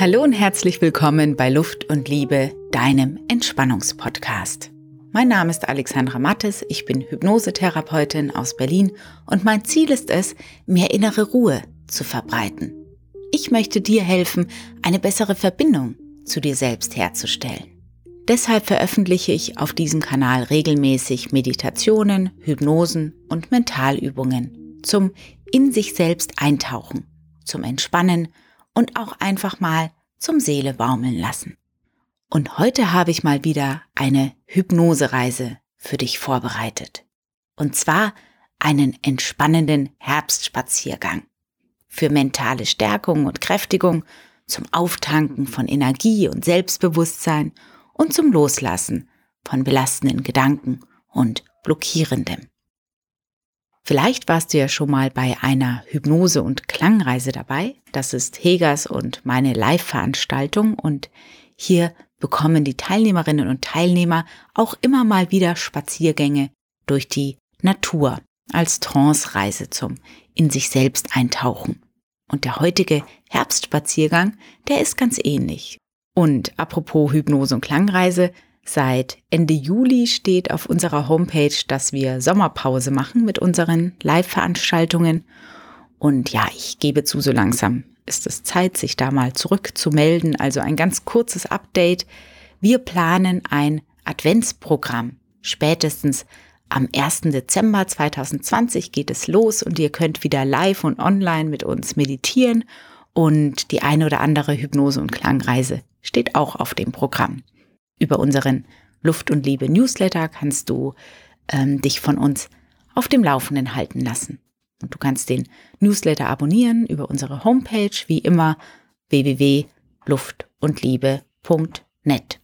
Hallo und herzlich willkommen bei Luft und Liebe, deinem Entspannungspodcast. Mein Name ist Alexandra Mattes, ich bin Hypnosetherapeutin aus Berlin und mein Ziel ist es, mehr innere Ruhe zu verbreiten. Ich möchte dir helfen, eine bessere Verbindung zu dir selbst herzustellen. Deshalb veröffentliche ich auf diesem Kanal regelmäßig Meditationen, Hypnosen und Mentalübungen zum in sich selbst eintauchen, zum Entspannen und auch einfach mal zum Seele baumeln lassen. Und heute habe ich mal wieder eine Hypnosereise für dich vorbereitet. Und zwar einen entspannenden Herbstspaziergang. Für mentale Stärkung und Kräftigung, zum Auftanken von Energie und Selbstbewusstsein und zum Loslassen von belastenden Gedanken und blockierendem. Vielleicht warst du ja schon mal bei einer Hypnose- und Klangreise dabei. Das ist Hegers und meine Live-Veranstaltung und hier bekommen die Teilnehmerinnen und Teilnehmer auch immer mal wieder Spaziergänge durch die Natur als Trance-Reise zum in sich selbst eintauchen. Und der heutige Herbstspaziergang, der ist ganz ähnlich. Und apropos Hypnose und Klangreise, seit Ende Juli steht auf unserer Homepage, dass wir Sommerpause machen mit unseren Live-Veranstaltungen. Und ja, ich gebe zu, so langsam ist es Zeit, sich da mal zurückzumelden. Also ein ganz kurzes Update. Wir planen ein Adventsprogramm. Spätestens am 1. Dezember 2020 geht es los und ihr könnt wieder live und online mit uns meditieren und die eine oder andere Hypnose- und Klangreise steht auch auf dem Programm. Über unseren Luft und Liebe Newsletter kannst du ähm, dich von uns auf dem Laufenden halten lassen. Und du kannst den Newsletter abonnieren über unsere Homepage, wie immer www.luftundliebe.net.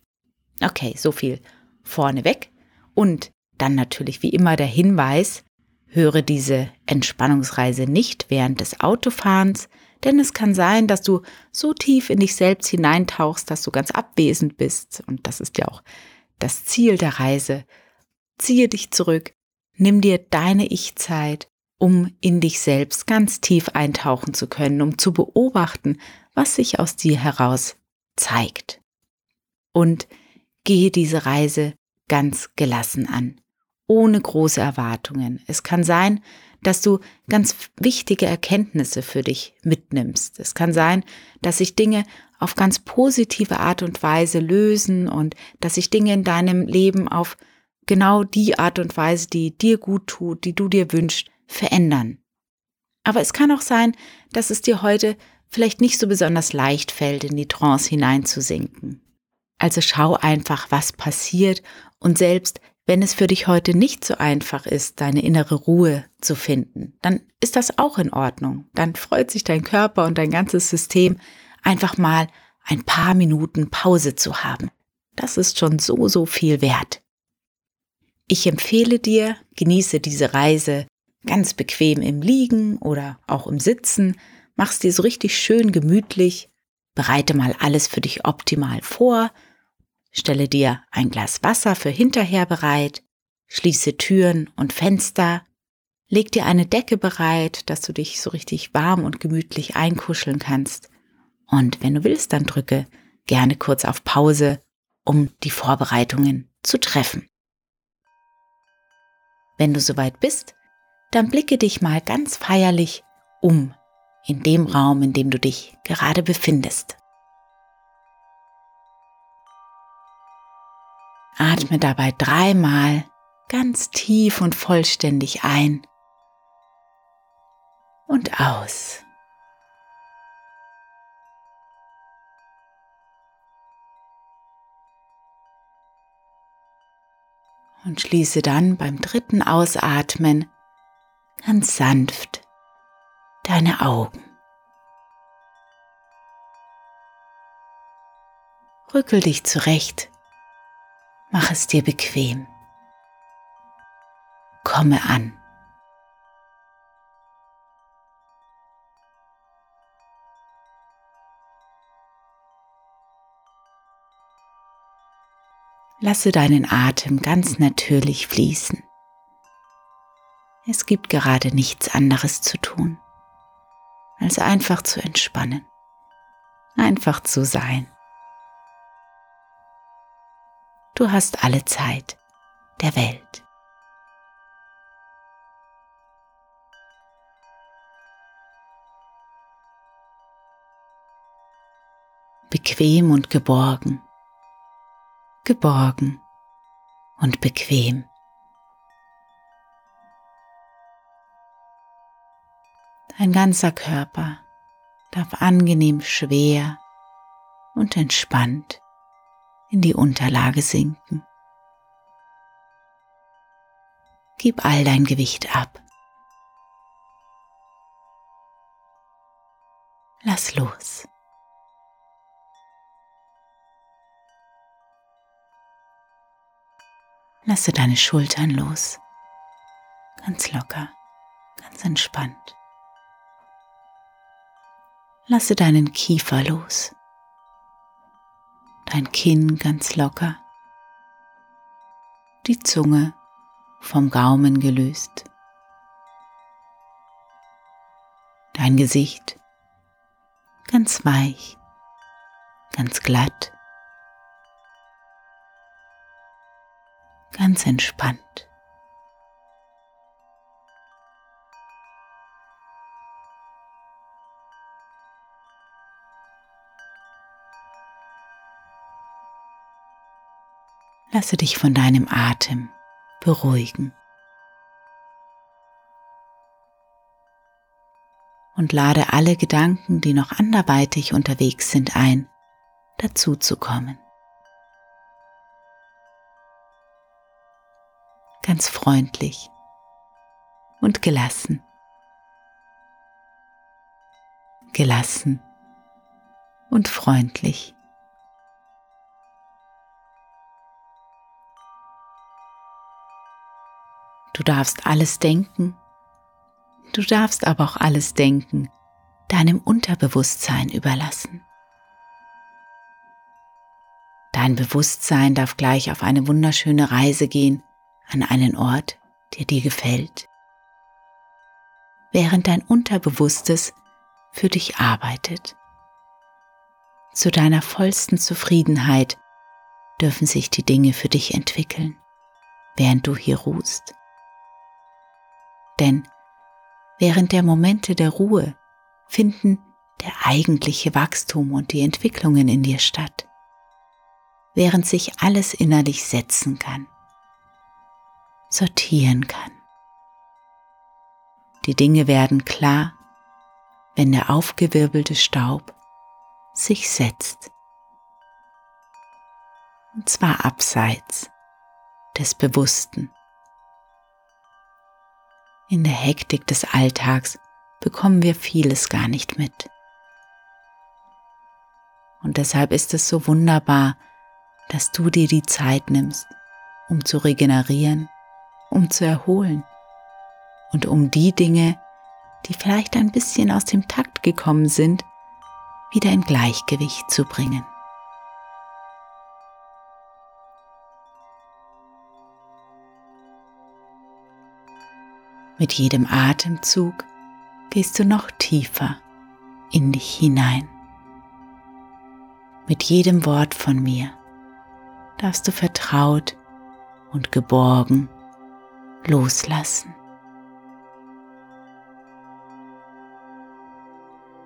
Okay, so viel vorneweg. Und dann natürlich wie immer der Hinweis, höre diese Entspannungsreise nicht während des Autofahrens, denn es kann sein, dass du so tief in dich selbst hineintauchst, dass du ganz abwesend bist. Und das ist ja auch das Ziel der Reise. Ziehe dich zurück, nimm dir deine Ich-Zeit, um in dich selbst ganz tief eintauchen zu können, um zu beobachten, was sich aus dir heraus zeigt. Und gehe diese Reise ganz gelassen an, ohne große Erwartungen. Es kann sein, dass du ganz wichtige Erkenntnisse für dich mitnimmst. Es kann sein, dass sich Dinge auf ganz positive Art und Weise lösen und dass sich Dinge in deinem Leben auf genau die Art und Weise, die dir gut tut, die du dir wünschst, verändern. Aber es kann auch sein, dass es dir heute vielleicht nicht so besonders leicht fällt, in die Trance hineinzusinken. Also schau einfach, was passiert und selbst wenn es für dich heute nicht so einfach ist, deine innere Ruhe zu finden, dann ist das auch in Ordnung. Dann freut sich dein Körper und dein ganzes System einfach mal ein paar Minuten Pause zu haben. Das ist schon so, so viel wert. Ich empfehle dir, genieße diese Reise ganz bequem im Liegen oder auch im Sitzen, mach's dir so richtig schön gemütlich, bereite mal alles für dich optimal vor, Stelle dir ein Glas Wasser für hinterher bereit, schließe Türen und Fenster, leg dir eine Decke bereit, dass du dich so richtig warm und gemütlich einkuscheln kannst. Und wenn du willst, dann drücke gerne kurz auf Pause, um die Vorbereitungen zu treffen. Wenn du soweit bist, dann blicke dich mal ganz feierlich um in dem Raum, in dem du dich gerade befindest. Atme dabei dreimal ganz tief und vollständig ein und aus. Und schließe dann beim dritten Ausatmen ganz sanft deine Augen. Rückel dich zurecht Mach es dir bequem. Komme an. Lasse deinen Atem ganz natürlich fließen. Es gibt gerade nichts anderes zu tun, als einfach zu entspannen. einfach zu sein. Du hast alle Zeit der Welt. Bequem und geborgen, geborgen und bequem. Dein ganzer Körper darf angenehm schwer und entspannt in die Unterlage sinken. Gib all dein Gewicht ab. Lass los. Lasse deine Schultern los. Ganz locker, ganz entspannt. Lasse deinen Kiefer los. Dein Kinn ganz locker. Die Zunge vom Gaumen gelöst. Dein Gesicht ganz weich, ganz glatt. ganz entspannt. Lasse dich von deinem Atem beruhigen. Und lade alle Gedanken, die noch anderweitig unterwegs sind, ein, dazu zu kommen. ganz freundlich und gelassen. Gelassen und freundlich. Du darfst alles denken, du darfst aber auch alles denken, deinem Unterbewusstsein überlassen. Dein Bewusstsein darf gleich auf eine wunderschöne Reise gehen an einen Ort, der dir gefällt, während dein Unterbewusstes für dich arbeitet. Zu deiner vollsten Zufriedenheit dürfen sich die Dinge für dich entwickeln, während du hier ruhst. Denn während der Momente der Ruhe finden der eigentliche Wachstum und die Entwicklungen in dir statt, während sich alles innerlich setzen kann sortieren kann. Die Dinge werden klar, wenn der aufgewirbelte Staub sich setzt. Und zwar abseits des Bewussten. In der Hektik des Alltags bekommen wir vieles gar nicht mit. Und deshalb ist es so wunderbar, dass du dir die Zeit nimmst, um zu regenerieren um zu erholen und um die Dinge, die vielleicht ein bisschen aus dem Takt gekommen sind, wieder in Gleichgewicht zu bringen. Mit jedem Atemzug gehst du noch tiefer in dich hinein. Mit jedem Wort von mir darfst du vertraut und geborgen loslassen.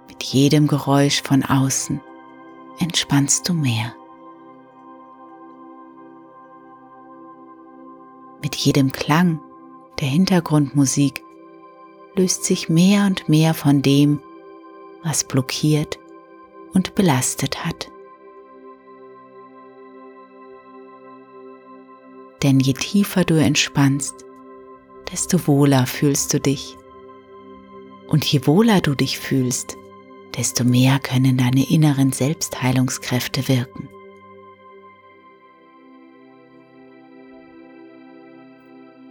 Mit jedem Geräusch von außen entspannst du mehr. Mit jedem Klang der Hintergrundmusik löst sich mehr und mehr von dem, was blockiert und belastet hat. Denn je tiefer du entspannst, desto wohler fühlst du dich. Und je wohler du dich fühlst, desto mehr können deine inneren Selbstheilungskräfte wirken.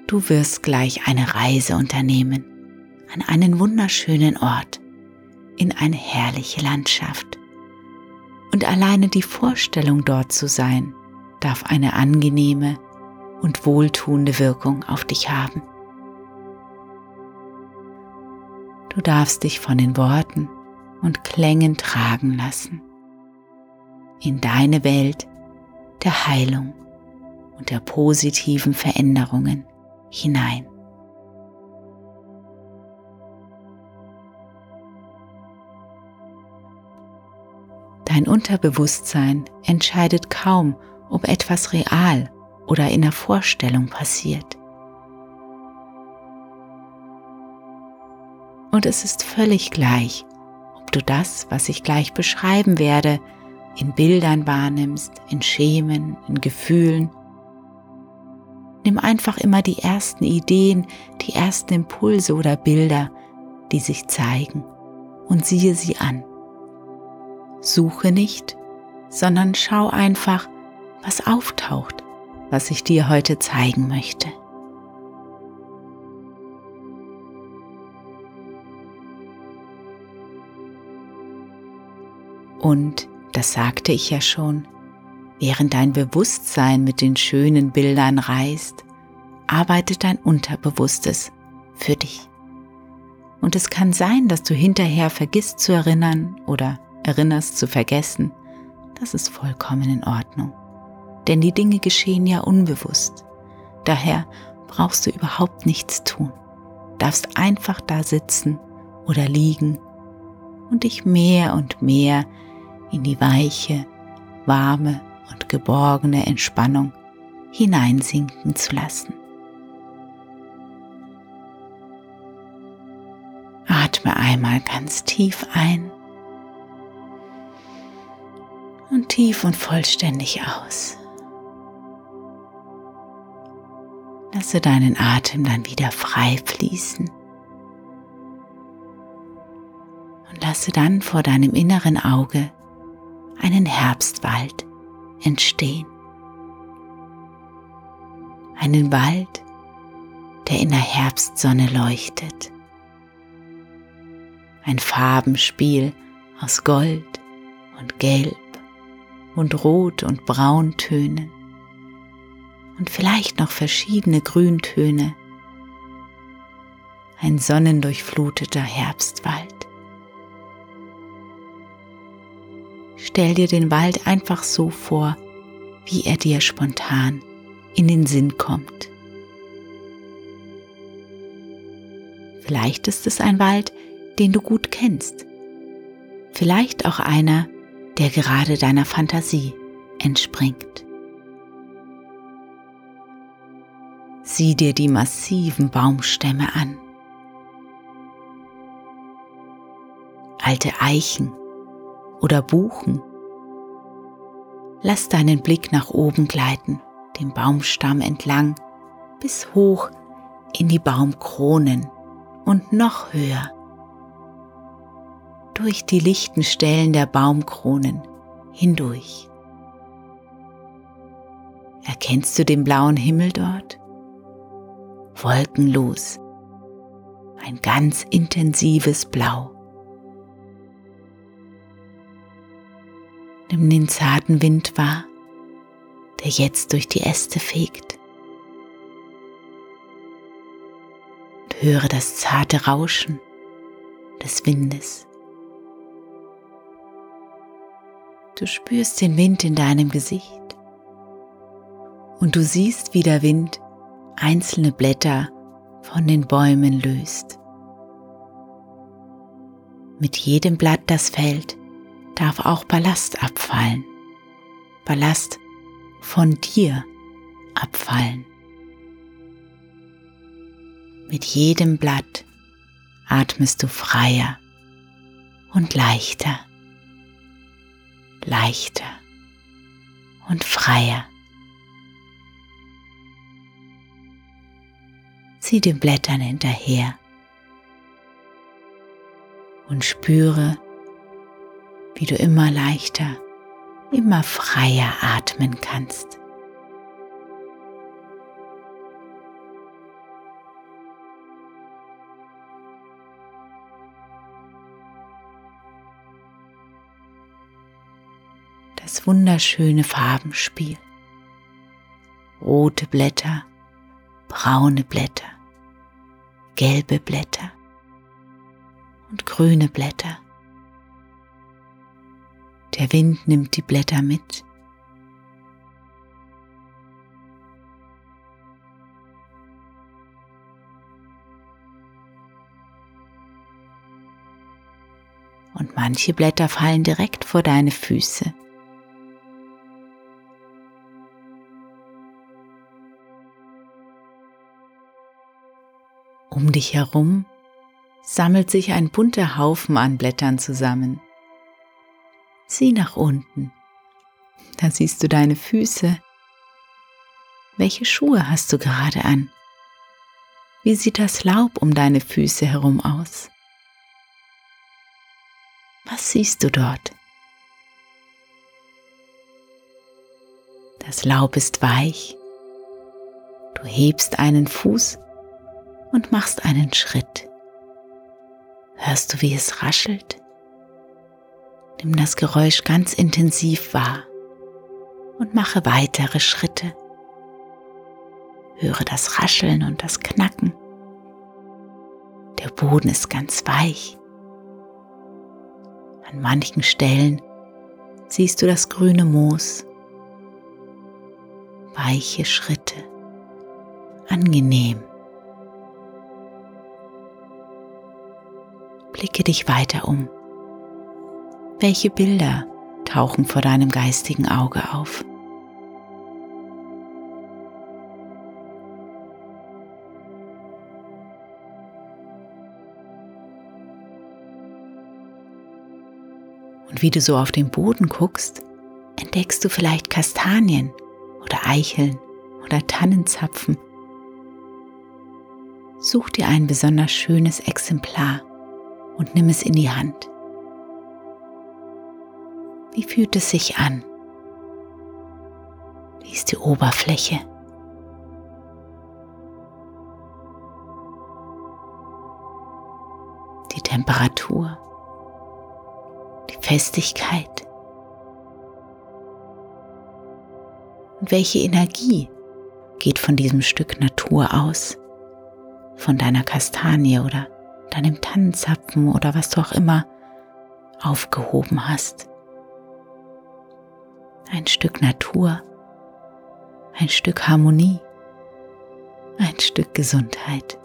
Du wirst gleich eine Reise unternehmen an einen wunderschönen Ort, in eine herrliche Landschaft. Und alleine die Vorstellung dort zu sein, darf eine angenehme und wohltuende Wirkung auf dich haben. Du darfst dich von den Worten und Klängen tragen lassen in deine Welt der Heilung und der positiven Veränderungen hinein. Dein Unterbewusstsein entscheidet kaum, ob etwas real oder in der Vorstellung passiert. Und es ist völlig gleich, ob du das, was ich gleich beschreiben werde, in Bildern wahrnimmst, in Schemen, in Gefühlen. Nimm einfach immer die ersten Ideen, die ersten Impulse oder Bilder, die sich zeigen, und siehe sie an. Suche nicht, sondern schau einfach, was auftaucht, was ich dir heute zeigen möchte. Und, das sagte ich ja schon, während dein Bewusstsein mit den schönen Bildern reist, arbeitet dein Unterbewusstes für dich. Und es kann sein, dass du hinterher vergisst zu erinnern oder erinnerst zu vergessen. Das ist vollkommen in Ordnung. Denn die Dinge geschehen ja unbewusst. Daher brauchst du überhaupt nichts tun. Darfst einfach da sitzen oder liegen und dich mehr und mehr in die weiche, warme und geborgene Entspannung hineinsinken zu lassen. Atme einmal ganz tief ein und tief und vollständig aus. Lasse deinen Atem dann wieder frei fließen. Und lasse dann vor deinem inneren Auge einen Herbstwald entstehen. Einen Wald, der in der Herbstsonne leuchtet. Ein Farbenspiel aus Gold und Gelb und Rot und Brauntönen und vielleicht noch verschiedene Grüntöne. Ein sonnendurchfluteter Herbstwald. Stell dir den Wald einfach so vor, wie er dir spontan in den Sinn kommt. Vielleicht ist es ein Wald, den du gut kennst. Vielleicht auch einer, der gerade deiner Fantasie entspringt. Sieh dir die massiven Baumstämme an. Alte Eichen oder Buchen. Lass deinen Blick nach oben gleiten, den Baumstamm entlang, bis hoch in die Baumkronen und noch höher durch die lichten Stellen der Baumkronen hindurch. Erkennst du den blauen Himmel dort? Wolkenlos, ein ganz intensives Blau. Nimm den zarten Wind wahr, der jetzt durch die Äste fegt. Und höre das zarte Rauschen des Windes. Du spürst den Wind in deinem Gesicht und du siehst, wie der Wind einzelne Blätter von den Bäumen löst. Mit jedem Blatt, das fällt, darf auch Ballast abfallen. Ballast von dir abfallen. Mit jedem Blatt atmest du freier und leichter leichter und freier. Sieh den Blättern hinterher und spüre, wie du immer leichter, immer freier atmen kannst. das wunderschöne Farbenspiel. Rote Blätter, braune Blätter, gelbe Blätter und grüne Blätter. Der Wind nimmt die Blätter mit. Und manche Blätter fallen direkt vor deine Füße. Um dich herum sammelt sich ein bunter Haufen an Blättern zusammen. Sieh nach unten. Da siehst du deine Füße. Welche Schuhe hast du gerade an? Wie sieht das Laub um deine Füße herum aus? Was siehst du dort? Das Laub ist weich. Du hebst einen Fuß und machst einen Schritt. Hörst du, wie es raschelt? Nimm das Geräusch ganz intensiv wahr und mache weitere Schritte. Höre das Rascheln und das Knacken. Der Boden ist ganz weich. An manchen Stellen siehst du das grüne Moos. Weiche Schritte. Angenehm. Blicke dich weiter um. Welche Bilder tauchen vor deinem geistigen Auge auf? Und wie du so auf den Boden guckst, entdeckst du vielleicht Kastanien oder Eicheln oder Tannenzapfen. Such dir ein besonders schönes Exemplar und nimm es in die Hand. Wie fühlt es sich an? Wie ist die Oberfläche? Die Temperatur, die Festigkeit und welche Energie geht von diesem Stück Natur aus, von deiner Kastanie oder deinem Tannenzapfen oder was du auch immer aufgehoben hast ein Stück Natur, ein Stück Harmonie, ein Stück Gesundheit.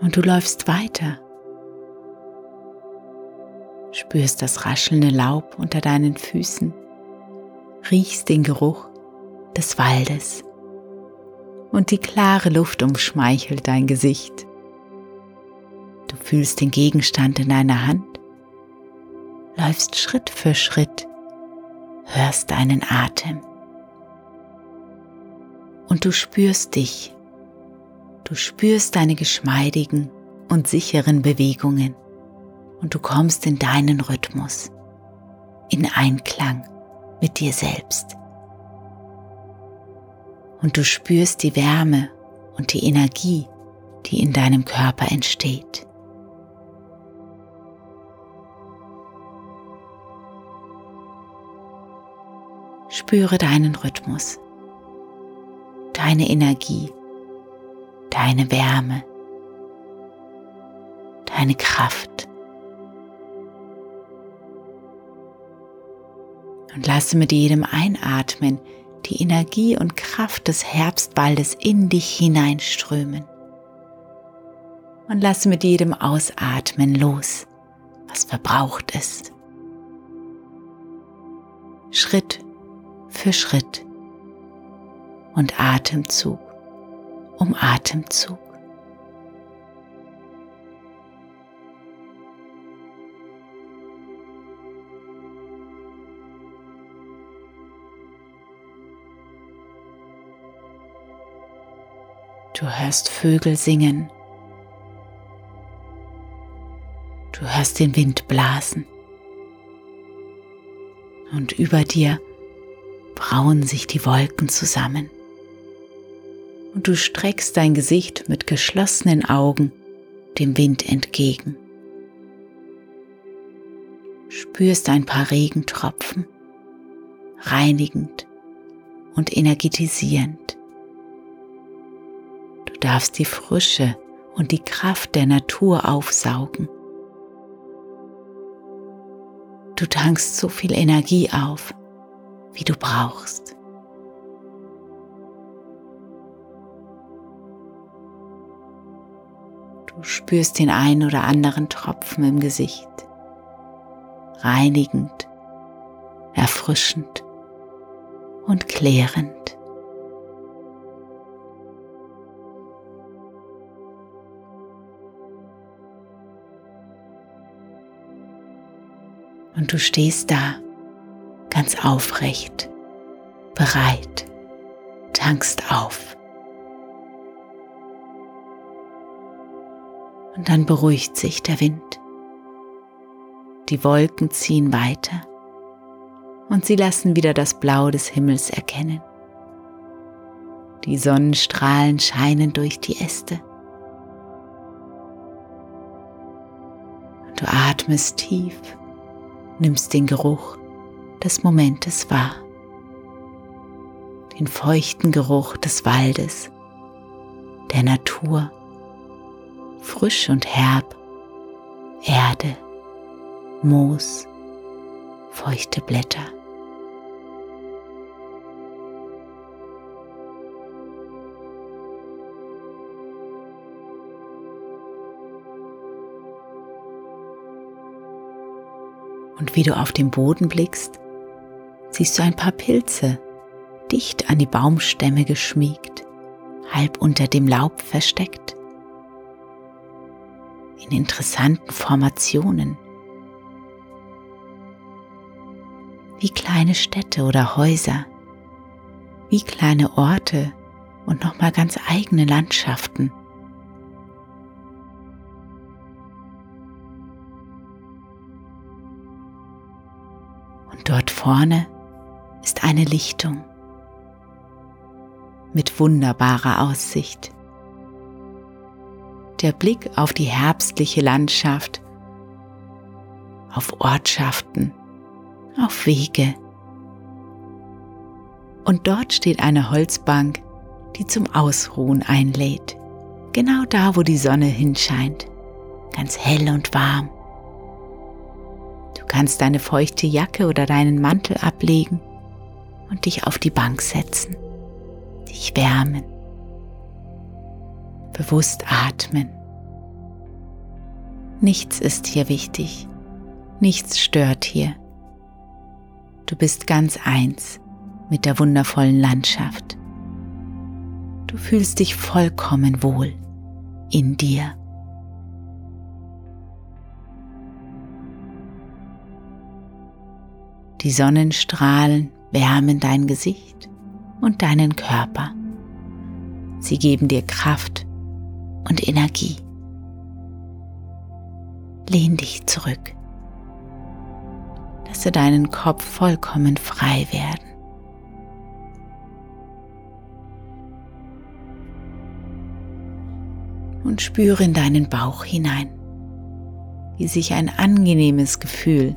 Und du läufst weiter, spürst das raschelnde Laub unter deinen Füßen, riechst den Geruch des Waldes und die klare Luft umschmeichelt dein Gesicht. Du fühlst den Gegenstand in deiner Hand, läufst Schritt für Schritt, hörst deinen Atem und du spürst dich. Du spürst deine geschmeidigen und sicheren Bewegungen und du kommst in deinen Rhythmus, in Einklang mit dir selbst und du spürst die Wärme und die Energie, die in deinem Körper entsteht. Spüre deinen Rhythmus, deine Energie, deine Wärme, deine Kraft. Und lasse mit jedem Einatmen die Energie und Kraft des Herbstwaldes in dich hineinströmen. Und lass mit jedem Ausatmen los, was verbraucht ist. Schritt für Schritt und Atemzug um Atemzug. Du hörst Vögel singen. Du hörst den Wind blasen. Und über dir brauen sich die Wolken zusammen. Und du streckst dein Gesicht mit geschlossenen Augen dem Wind entgegen. Spürst ein paar Regentropfen, reinigend und energetisierend darfst die Frische und die Kraft der Natur aufsaugen. Du tankst so viel Energie auf, wie du brauchst. Du spürst den einen oder anderen Tropfen im Gesicht, reinigend, erfrischend und klärend. Und du stehst da ganz aufrecht, bereit, tankst auf. Und dann beruhigt sich der Wind. Die Wolken ziehen weiter und sie lassen wieder das Blau des Himmels erkennen. Die Sonnenstrahlen scheinen durch die Äste. Du atmest tief, nimmst den Geruch des Momentes wahr. Den feuchten Geruch des Waldes, der Natur, frisch und herb, Erde, Moos, feuchte Blätter. Wie du auf den Boden blickst, siehst du ein paar Pilze, dicht an die Baumstämme geschmiegt, halb unter dem Laub versteckt. In interessanten Formationen. Wie kleine Städte oder Häuser, wie kleine Orte und nochmal ganz eigene Landschaften. Dort vorne ist eine Lichtung mit wunderbarer Aussicht. Der Blick auf die herbstliche Landschaft, auf Ortschaften, auf Wege. Und dort steht eine Holzbank, die zum Ausruhen einlädt, genau da, wo die Sonne hinscheint, ganz hell und warm. Du kannst deine feuchte Jacke oder deinen Mantel ablegen und dich auf die Bank setzen, dich wärmen, bewusst atmen. Nichts ist hier wichtig, nichts stört hier. Du bist ganz eins mit der wundervollen Landschaft. Du fühlst dich vollkommen wohl in dir. Die Sonnenstrahlen wärmen dein Gesicht und deinen Körper. Sie geben dir Kraft und Energie. Lehn dich zurück. Lasse deinen Kopf vollkommen frei werden. Und spüre in deinen Bauch hinein, wie sich ein angenehmes Gefühl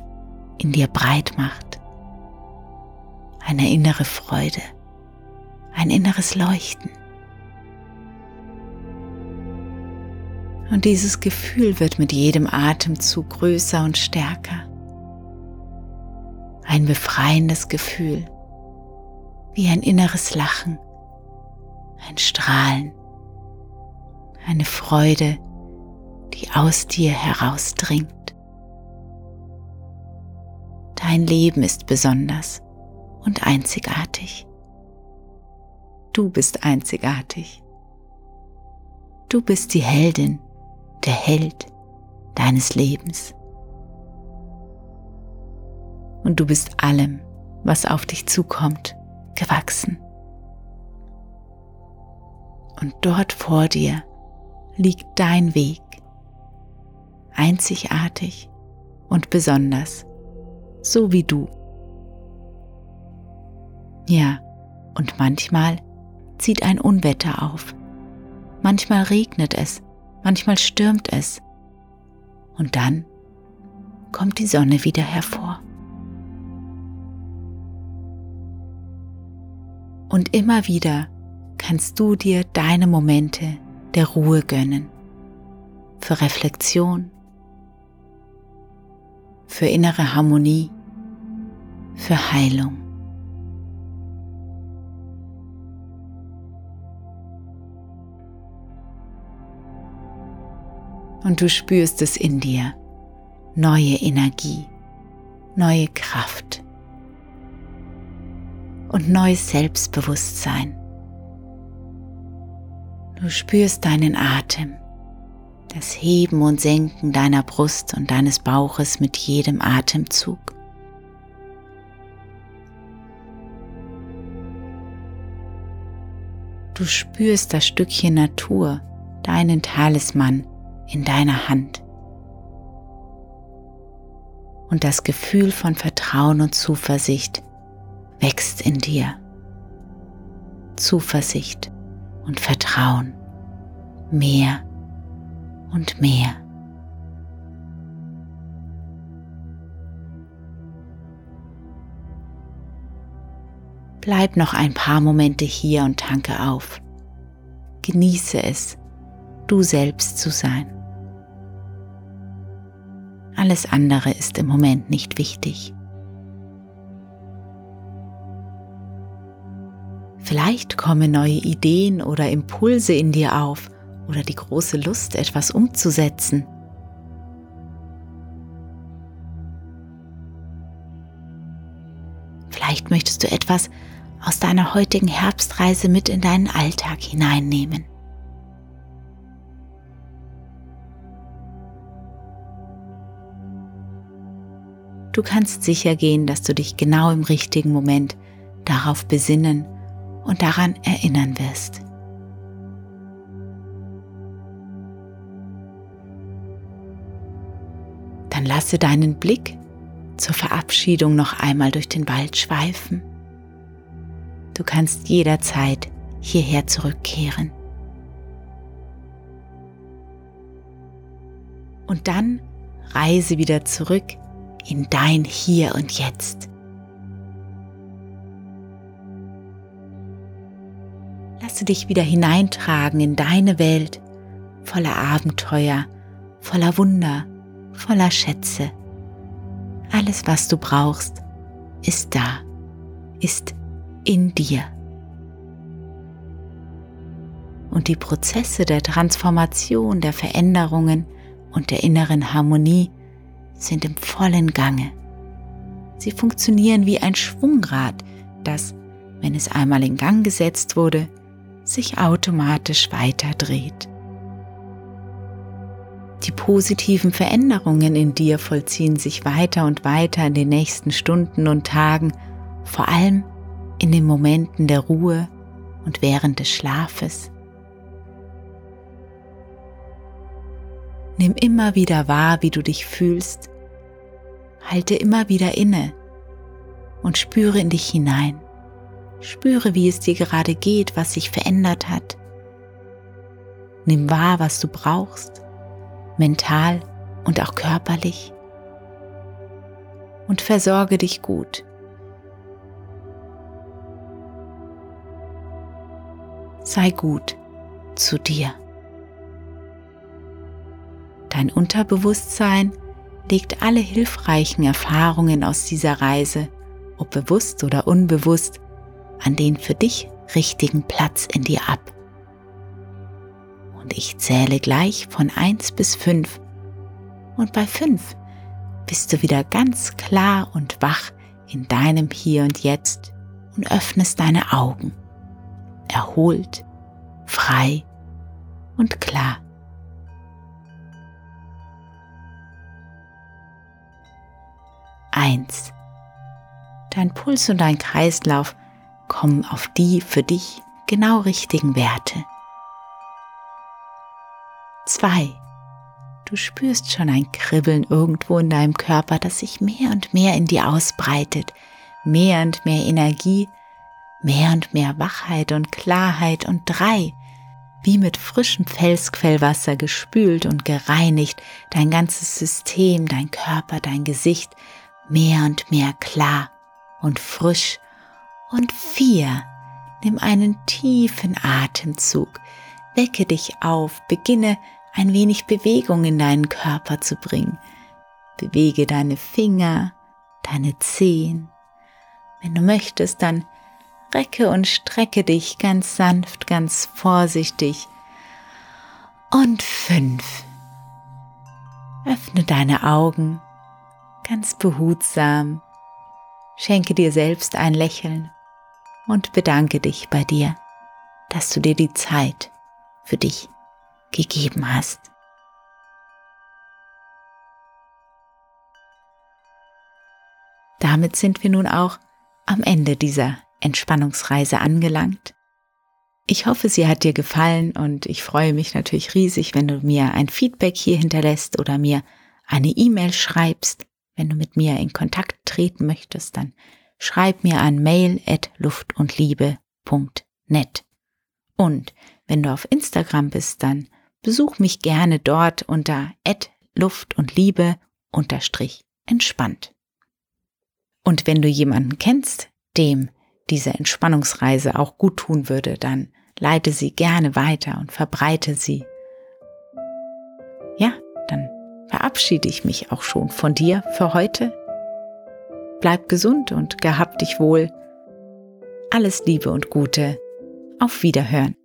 in dir breit macht eine innere Freude, ein inneres Leuchten. Und dieses Gefühl wird mit jedem Atemzug größer und stärker. Ein befreiendes Gefühl, wie ein inneres Lachen, ein Strahlen, eine Freude, die aus dir herausdringt. Dein Leben ist besonders und einzigartig. Du bist einzigartig. Du bist die Heldin, der Held deines Lebens. Und du bist allem, was auf dich zukommt, gewachsen. Und dort vor dir liegt dein Weg, einzigartig und besonders, so wie du ja, und manchmal zieht ein Unwetter auf. Manchmal regnet es, manchmal stürmt es. Und dann kommt die Sonne wieder hervor. Und immer wieder kannst du dir deine Momente der Ruhe gönnen, für Reflexion, für innere Harmonie, für Heilung. Und du spürst es in dir, neue Energie, neue Kraft und neues Selbstbewusstsein. Du spürst deinen Atem, das Heben und Senken deiner Brust und deines Bauches mit jedem Atemzug. Du spürst das Stückchen Natur, deinen Talisman in deiner Hand. Und das Gefühl von Vertrauen und Zuversicht wächst in dir. Zuversicht und Vertrauen. Mehr und mehr. Bleib noch ein paar Momente hier und tanke auf. Genieße es, du selbst zu sein. Alles andere ist im Moment nicht wichtig. Vielleicht kommen neue Ideen oder Impulse in dir auf oder die große Lust, etwas umzusetzen. Vielleicht möchtest du etwas aus deiner heutigen Herbstreise mit in deinen Alltag hineinnehmen. Du kannst sicher gehen, dass du dich genau im richtigen Moment darauf besinnen und daran erinnern wirst. Lasse deinen Blick zur Verabschiedung noch einmal durch den Wald schweifen. Du kannst jederzeit hierher zurückkehren. Und dann reise wieder zurück in dein Hier und Jetzt. Lasse dich wieder hineintragen in deine Welt voller Abenteuer, voller Wunder, voller Schätze. Alles, was du brauchst, ist da, ist in dir. Und die Prozesse der Transformation, der Veränderungen und der inneren Harmonie sind im vollen Gange. Sie funktionieren wie ein Schwungrad, das, wenn es einmal in Gang gesetzt wurde, sich automatisch weiter dreht. Die positiven Veränderungen in dir vollziehen sich weiter und weiter in den nächsten Stunden und Tagen, vor allem in den Momenten der Ruhe und während des Schlafes. Nimm immer wieder wahr, wie du dich fühlst, halte immer wieder inne und spüre in dich hinein. Spüre, wie es dir gerade geht, was sich verändert hat. Nimm wahr, was du brauchst, mental und auch körperlich. Und versorge dich gut. Sei gut zu dir. Dein Unterbewusstsein legt alle hilfreichen Erfahrungen aus dieser Reise, ob bewusst oder unbewusst, an den für dich richtigen Platz in dir ab. Und ich zähle gleich von 1 bis 5. Und bei 5 bist du wieder ganz klar und wach in deinem Hier und Jetzt und öffnest deine Augen. Erholt, frei und klar. Eins. Dein Puls und dein Kreislauf kommen auf die für dich genau richtigen Werte. 2. Du spürst schon ein Kribbeln irgendwo in deinem Körper, das sich mehr und mehr in dir ausbreitet, mehr und mehr Energie, mehr und mehr Wachheit und Klarheit. Und 3. Wie mit frischem Felsquellwasser gespült und gereinigt, dein ganzes System, dein Körper, dein Gesicht mehr und mehr klar und frisch. Und vier, nimm einen tiefen Atemzug, wecke dich auf, beginne ein wenig Bewegung in deinen Körper zu bringen. Bewege deine Finger, deine Zehen. Wenn du möchtest, dann recke und strecke dich ganz sanft, ganz vorsichtig. Und fünf. Öffne deine Augen ganz behutsam. Schenke dir selbst ein Lächeln und bedanke dich bei dir, dass du dir die Zeit für dich gegeben hast. Damit sind wir nun auch am Ende dieser Entspannungsreise angelangt. Ich hoffe, sie hat dir gefallen und ich freue mich natürlich riesig, wenn du mir ein Feedback hier hinterlässt oder mir eine E-Mail schreibst. Wenn du mit mir in Kontakt treten möchtest, dann schreib mir an mail at luftundliebe.net. Und wenn du auf Instagram bist, dann besuch mich gerne dort unter Luft und Liebe unterstrich entspannt. Und wenn du jemanden kennst, dem diese Entspannungsreise auch gut tun würde, dann leite sie gerne weiter und verbreite sie. Ja, dann verabschiede ich mich auch schon von dir für heute. Bleib gesund und gehab dich wohl. Alles Liebe und Gute. Auf Wiederhören.